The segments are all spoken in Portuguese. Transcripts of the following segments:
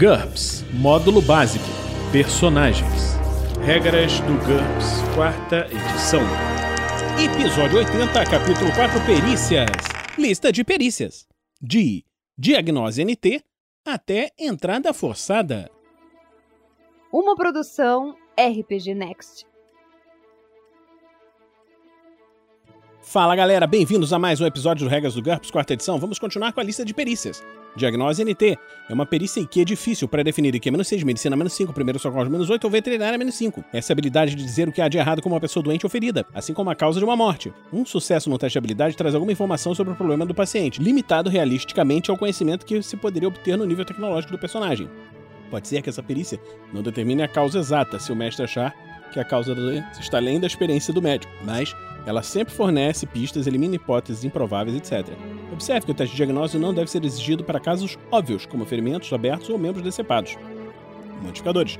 GURPS Módulo Básico Personagens Regras do GURPS, quarta edição. Episódio 80, capítulo 4 Perícias. Lista de perícias. De Diagnose NT até Entrada Forçada. Uma produção RPG Next. Fala galera, bem-vindos a mais um episódio do Regras do GURPS, quarta edição. Vamos continuar com a lista de perícias. Diagnose NT é uma perícia IQ difícil para definir IQ menos 6, medicina menos 5, primeiro socorro menos 8 ou veterinária menos 5. Essa habilidade de dizer o que há de errado com uma pessoa doente ou ferida, assim como a causa de uma morte. Um sucesso no teste de habilidade traz alguma informação sobre o problema do paciente, limitado realisticamente ao conhecimento que se poderia obter no nível tecnológico do personagem. Pode ser que essa perícia não determine a causa exata, se o mestre achar que a causa da doença está além da experiência do médico, mas ela sempre fornece pistas, elimina hipóteses improváveis, etc. Observe que o teste de diagnóstico não deve ser exigido para casos óbvios, como ferimentos abertos ou membros decepados. Modificadores.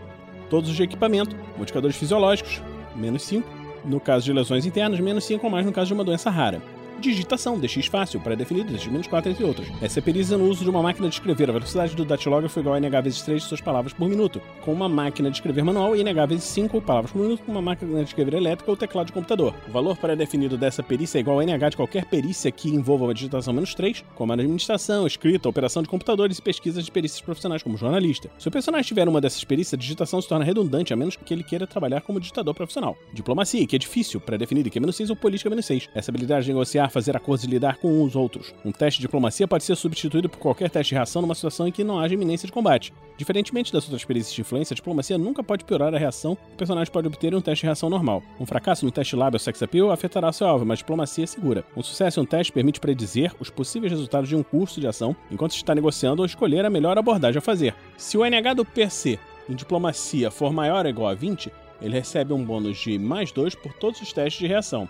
Todos os de equipamento, modificadores fisiológicos, menos 5. No caso de lesões internas, menos 5 ou mais no caso de uma doença rara. Digitação, DX fácil, pré-definido, DX menos 4, entre outros. Essa é perícia no uso de uma máquina de escrever. A velocidade do datilógrafo é igual a NH vezes 3 de suas palavras por minuto, com uma máquina de escrever manual e NH vezes 5 palavras por minuto com uma máquina de escrever elétrica ou teclado de computador. O valor pré-definido dessa perícia é igual a NH de qualquer perícia que envolva uma digitação menos 3, como a administração, escrita, operação de computadores e pesquisas de perícias profissionais como jornalista. Se o personagem tiver uma dessas perícias, a digitação se torna redundante, a menos que ele queira trabalhar como digitador profissional. Diplomacia, que é difícil, pré-definido, que é menos 6 ou política menos 6. Essa habilidade de negociar, fazer acordos e lidar com os outros. Um teste de diplomacia pode ser substituído por qualquer teste de reação numa situação em que não haja iminência de combate. Diferentemente das outras perícias de influência, a diplomacia nunca pode piorar a reação que o personagem pode obter em um teste de reação normal. Um fracasso no teste lábio sex appeal afetará seu alvo, mas a diplomacia é segura. Um sucesso em um teste permite predizer os possíveis resultados de um curso de ação enquanto está negociando ou escolher a melhor abordagem a fazer. Se o NH do PC em diplomacia for maior ou igual a 20, ele recebe um bônus de mais 2 por todos os testes de reação.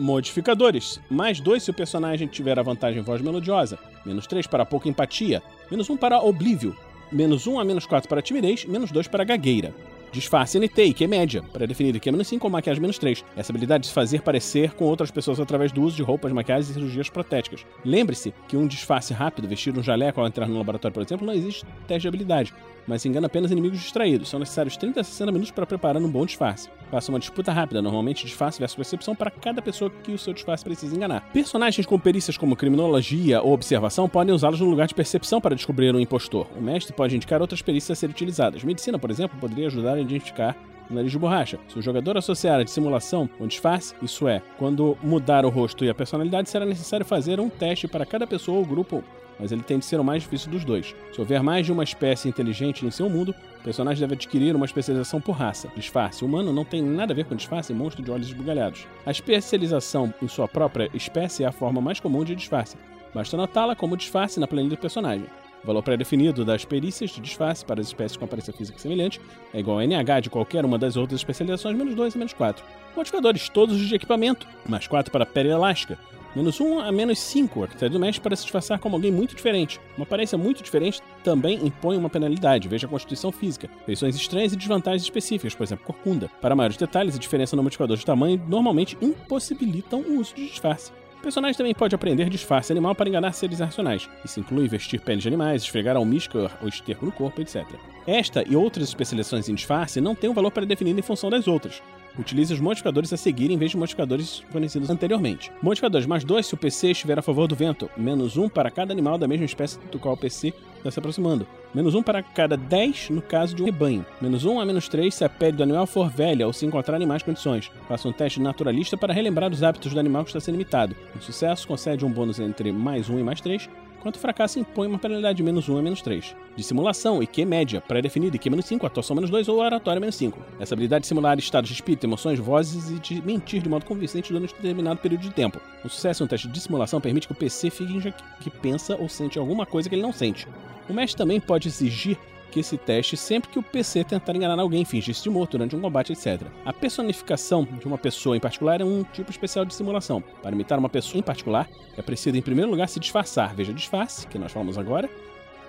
Modificadores. Mais 2 se o personagem tiver a vantagem voz melodiosa. Menos 3 para pouca empatia. Menos 1 para oblívio. Menos 1 a menos 4 para timidez. Menos 2 para gagueira. Disfarce NT, que é média, para definir que é menos 5 ou maquiagem menos 3. Essa habilidade de se fazer parecer com outras pessoas através do uso de roupas, maquiagens e cirurgias protéticas. Lembre-se que um disfarce rápido, vestir um jaleco ao entrar no laboratório, por exemplo, não existe teste de habilidade, mas engana apenas inimigos distraídos. São necessários 30 a 60 minutos para preparar um bom disfarce. Faça uma disputa rápida, normalmente disfarce versus percepção, para cada pessoa que o seu disfarce precisa enganar. Personagens com perícias como criminologia ou observação podem usá-los no lugar de percepção para descobrir um impostor. O mestre pode indicar outras perícias a serem utilizadas. Medicina, por exemplo, poderia ajudar a identificar o nariz de borracha. Se o jogador associar a dissimulação com disfarce, isso é, quando mudar o rosto e a personalidade, será necessário fazer um teste para cada pessoa ou grupo mas ele tende a ser o mais difícil dos dois. Se houver mais de uma espécie inteligente em seu mundo, o personagem deve adquirir uma especialização por raça. Disfarce humano não tem nada a ver com disfarce monstro de olhos esbugalhados. A especialização em sua própria espécie é a forma mais comum de disfarce. Basta anotá-la como disfarce na planilha do personagem. O valor pré-definido das perícias de disfarce para as espécies com aparência física semelhante é igual a NH de qualquer uma das outras especializações, menos 2 a menos 4. Modificadores, todos os de equipamento, mais 4 para pele elástica, Menos 1 a menos 5, a critério do mestre para se disfarçar como alguém muito diferente. Uma aparência muito diferente também impõe uma penalidade, veja a constituição física. Feições estranhas e desvantagens específicas, por exemplo, corcunda. Para maiores detalhes, a diferença no modificador de tamanho normalmente impossibilitam o uso de disfarce. O personagem também pode aprender disfarce animal para enganar seres racionais. Isso inclui vestir peles de animais, esfregar almíscar ou esterco no corpo, etc. Esta e outras especializações em disfarce não têm um valor pré-definido em função das outras. Utilize os modificadores a seguir em vez de modificadores fornecidos anteriormente. Modificadores mais 2 se o PC estiver a favor do vento, menos 1 um para cada animal da mesma espécie do qual o PC está se aproximando. Menos 1 um para cada 10 no caso de um rebanho. Menos 1 um a menos 3 se a pele do animal for velha ou se encontrar em más condições. Faça um teste naturalista para relembrar os hábitos do animal que está sendo imitado. O sucesso concede um bônus entre mais 1 e mais 3, enquanto o fracasso impõe uma penalidade de menos 1 a menos 3. Dissimulação, IQ média, pré-definida, IQ menos 5, atuação menos 2 ou oratória menos 5. Essa habilidade de simular estados de espírito, emoções, vozes e de mentir de modo convincente durante um determinado período de tempo. O sucesso em um teste de dissimulação permite que o PC finja que pensa ou sente alguma coisa que ele não sente. O mestre também pode exigir que esse teste sempre que o PC tentar enganar alguém, fingir-se de morto durante um combate, etc. A personificação de uma pessoa em particular é um tipo especial de simulação. Para imitar uma pessoa em particular, é preciso em primeiro lugar se disfarçar, veja disfarce, que nós falamos agora,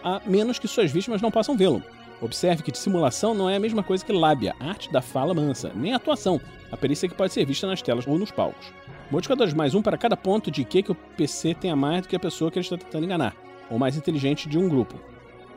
a menos que suas vítimas não possam vê-lo. Observe que dissimulação não é a mesma coisa que lábia, arte da fala mansa, nem atuação, a perícia que pode ser vista nas telas ou nos palcos. Modificadores mais um para cada ponto de que, que o PC tenha mais do que a pessoa que ele está tentando enganar, ou mais inteligente de um grupo.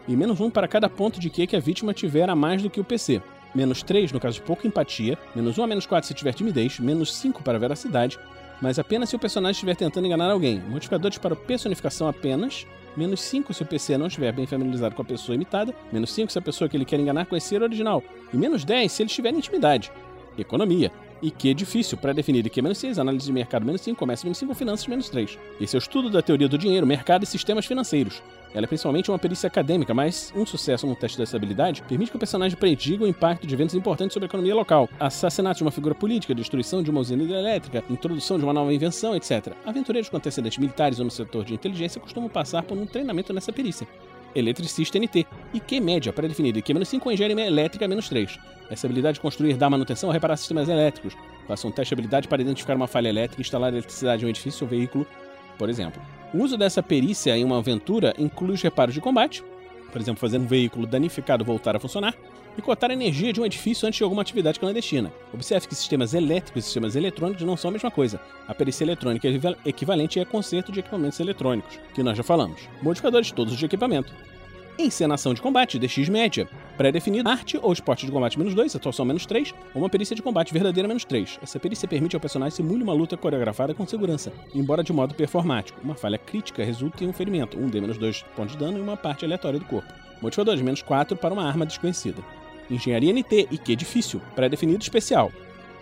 E menos 1 para cada ponto de Q que a vítima tiver a mais do que o PC. Menos 3 no caso de pouca empatia, menos 1 a menos 4 se tiver timidez, menos 5 para veracidade, mas apenas se o personagem estiver tentando enganar alguém. Modificadores para personificação apenas, menos 5 se o PC não estiver bem familiarizado com a pessoa imitada, menos 5 se a pessoa que ele quer enganar conhecer o original, e menos 10 se ele estiver em intimidade. Economia. E que é difícil, pré-definido que menos 6, análise de mercado menos 5, comércio menos 5, finanças menos 3. Esse é o estudo da teoria do dinheiro, mercado e sistemas financeiros. Ela é principalmente uma perícia acadêmica, mas um sucesso no teste dessa habilidade permite que o personagem prediga o impacto de eventos importantes sobre a economia local. Assassinato de uma figura política, destruição de uma usina hidrelétrica, introdução de uma nova invenção, etc. Aventureiros com antecedentes militares ou no setor de inteligência costumam passar por um treinamento nessa perícia. Eletricista NT. E Q média, pré-definida. E Q menos 5 engenharia elétrica menos 3. Essa habilidade de construir, dar manutenção ou reparar sistemas elétricos. Faça um teste de habilidade para identificar uma falha elétrica e instalar eletricidade em um edifício ou veículo, por exemplo. O uso dessa perícia em uma aventura inclui os reparos de combate, por exemplo, fazer um veículo danificado voltar a funcionar, e cotar a energia de um edifício antes de alguma atividade clandestina. Observe que sistemas elétricos e sistemas eletrônicos não são a mesma coisa. A perícia eletrônica equivalente é conserto de equipamentos eletrônicos, que nós já falamos. Modificadores todos de equipamento. Encenação de combate, DX média. Pré-definido, arte ou esporte de combate menos 2, atuação menos 3, ou uma perícia de combate verdadeira menos 3. Essa perícia permite ao personagem simule uma luta coreografada com segurança, embora de modo performático. Uma falha crítica resulta em um ferimento, um D menos 2 pontos de dano e uma parte aleatória do corpo. Modificador de menos 4 para uma arma desconhecida. Engenharia NT e Q difícil, pré-definido especial.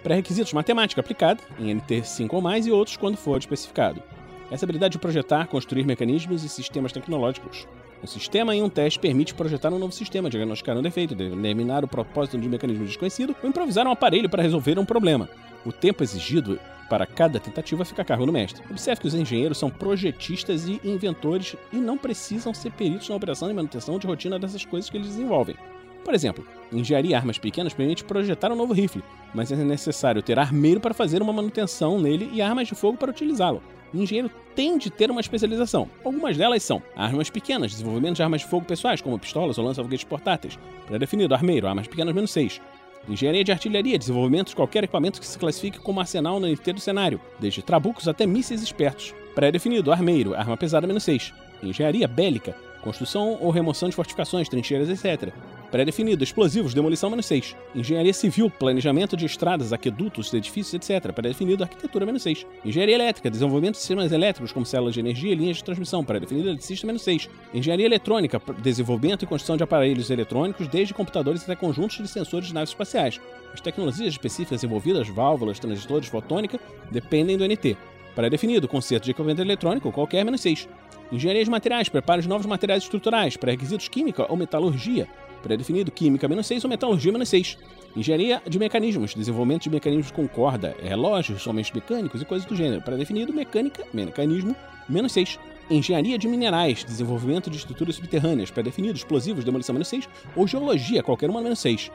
Pré-requisitos matemática aplicada, em NT 5 ou mais, e outros quando for especificado. Essa habilidade de projetar, construir mecanismos e sistemas tecnológicos um sistema em um teste permite projetar um novo sistema, diagnosticar um defeito, determinar o propósito de um mecanismo desconhecido ou improvisar um aparelho para resolver um problema. O tempo exigido para cada tentativa fica a cargo do mestre. Observe que os engenheiros são projetistas e inventores e não precisam ser peritos na operação e manutenção de rotina dessas coisas que eles desenvolvem. Por exemplo, engenharia armas pequenas permite projetar um novo rifle, mas é necessário ter armeiro para fazer uma manutenção nele e armas de fogo para utilizá-lo engenheiro tem de ter uma especialização. Algumas delas são armas pequenas, desenvolvimento de armas de fogo pessoais, como pistolas ou lança-foguetes portáteis. Pré-definido, armeiro, armas pequenas menos 6. Engenharia de artilharia, desenvolvimento de qualquer equipamento que se classifique como arsenal no NT do cenário, desde trabucos até mísseis espertos. Pré-definido, armeiro, arma pesada menos 6. Engenharia bélica, construção ou remoção de fortificações, trincheiras, etc. Pré-definido, explosivos, demolição menos 6. Engenharia civil, planejamento de estradas, aquedutos, edifícios, etc. Pré-definido, arquitetura menos 6. Engenharia elétrica, desenvolvimento de sistemas elétricos como células de energia e linhas de transmissão. Pré-definido, eletricista menos 6. Engenharia eletrônica, desenvolvimento e construção de aparelhos eletrônicos, desde computadores até conjuntos de sensores de naves espaciais. As tecnologias específicas envolvidas, válvulas, transistores, fotônica, dependem do NT. Pré-definido, conserto de equipamento eletrônico, qualquer menos 6. Engenharia de materiais, preparo de novos materiais estruturais, pré-requisitos química ou metalurgia, Pré-definido, química menos 6 ou metalurgia menos 6. Engenharia de mecanismos, desenvolvimento de mecanismos com corda, relógios, homens mecânicos e coisas do gênero. Pré-definido, mecânica, mecanismo, menos 6. Engenharia de minerais, desenvolvimento de estruturas subterrâneas, pré-definido, explosivos, demolição menos 6, ou geologia, qualquer uma menos 6.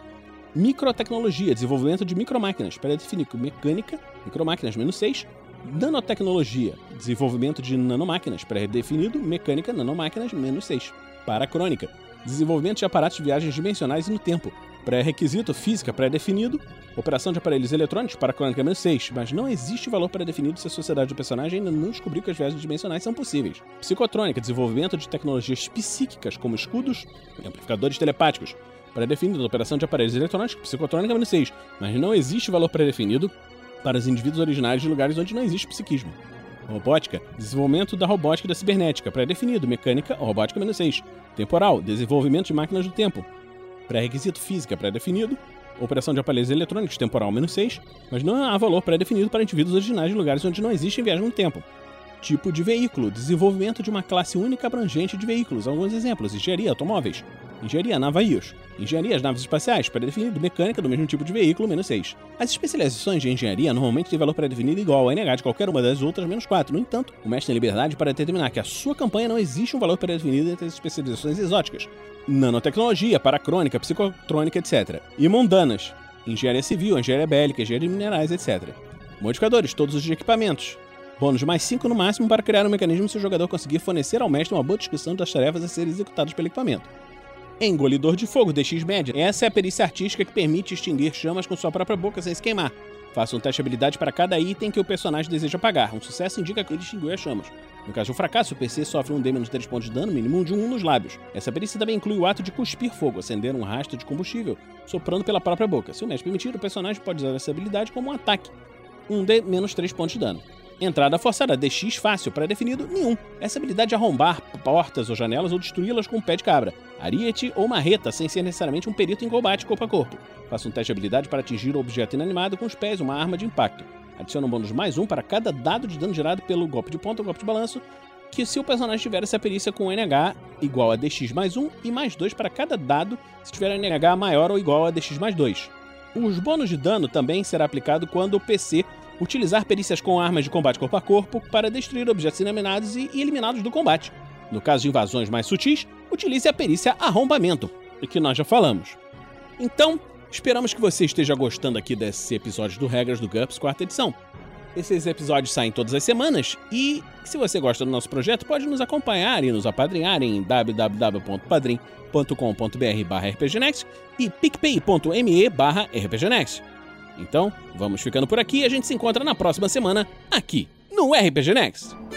Microtecnologia, desenvolvimento de micromáquinas, pré-definido, mecânica, micromáquinas menos 6. Nanotecnologia, desenvolvimento de nanomáquinas, pré-definido, mecânica, nanomáquinas menos 6. Paracrônica, desenvolvimento de aparatos de viagens dimensionais e no tempo. Pré-requisito física pré-definido, operação de aparelhos eletrônicos para crônica menos 6, mas não existe valor pré-definido se a sociedade do personagem ainda não descobriu que as viagens dimensionais são possíveis. Psicotrônica, desenvolvimento de tecnologias psíquicas como escudos e amplificadores telepáticos. Pré-definido, operação de aparelhos eletrônicos, psicotrônica menos 6, mas não existe valor pré-definido para os indivíduos originários de lugares onde não existe psiquismo. Robótica, desenvolvimento da robótica e da cibernética, pré-definido, mecânica, robótica menos 6. Temporal, desenvolvimento de máquinas do tempo. Pré-requisito física, pré-definido. Operação de aparelhos eletrônicos, temporal menos 6, mas não há valor pré-definido para indivíduos originais de lugares onde não existe viagem no tempo. Tipo de veículo, desenvolvimento de uma classe única abrangente de veículos. Alguns exemplos: engenharia, automóveis, Engenharia navios. Engenharia as naves espaciais, pré-definido, mecânica do mesmo tipo de veículo, menos 6. As especializações de engenharia normalmente têm valor pré-definido igual a NH de qualquer uma das outras, menos 4. No entanto, o mestre tem liberdade para determinar que a sua campanha não existe um valor pré-definido entre as especializações exóticas. Nanotecnologia, paracrônica, psicotrônica, etc. E mundanas. Engenharia civil, engenharia bélica, engenharia de minerais, etc. Modificadores, todos os equipamentos. Bônus mais 5 no máximo para criar um mecanismo se o jogador conseguir fornecer ao mestre uma boa descrição das tarefas a serem executadas pelo equipamento. Engolidor de fogo, DX média. Essa é a perícia artística que permite extinguir chamas com sua própria boca sem se queimar. Faça um teste de habilidade para cada item que o personagem deseja pagar. Um sucesso indica que ele extinguiu as chamas. No caso de um fracasso, o PC sofre um D-3 pontos de dano, mínimo de 1 um nos lábios. Essa perícia também inclui o ato de cuspir fogo, acender um rastro de combustível, soprando pela própria boca. Se o mestre permitir, o personagem pode usar essa habilidade como um ataque. Um D-3 pontos de dano. Entrada forçada, DX fácil, pré-definido, nenhum. Essa habilidade de arrombar portas ou janelas ou destruí-las com um pé de cabra, ariete ou marreta, sem ser necessariamente um perito em combate corpo a corpo. Faça um teste de habilidade para atingir o objeto inanimado com os pés, uma arma de impacto. Adiciona um bônus mais um para cada dado de dano gerado pelo golpe de ponta ou golpe de balanço, que se o personagem tiver essa perícia com NH igual a DX mais 1 e mais 2 para cada dado se tiver NH maior ou igual a DX mais 2. Os bônus de dano também será aplicado quando o PC utilizar perícias com armas de combate corpo a corpo para destruir objetos inaminados e eliminados do combate. No caso de invasões mais sutis, utilize a perícia arrombamento, que nós já falamos. Então, Esperamos que você esteja gostando aqui desse episódio do Regras do GURPS quarta edição. Esses episódios saem todas as semanas e, se você gosta do nosso projeto, pode nos acompanhar e nos apadrinhar em www.padrim.com.br rpgnext e picpay.me rpgnext. Então, vamos ficando por aqui e a gente se encontra na próxima semana aqui no RPG Next.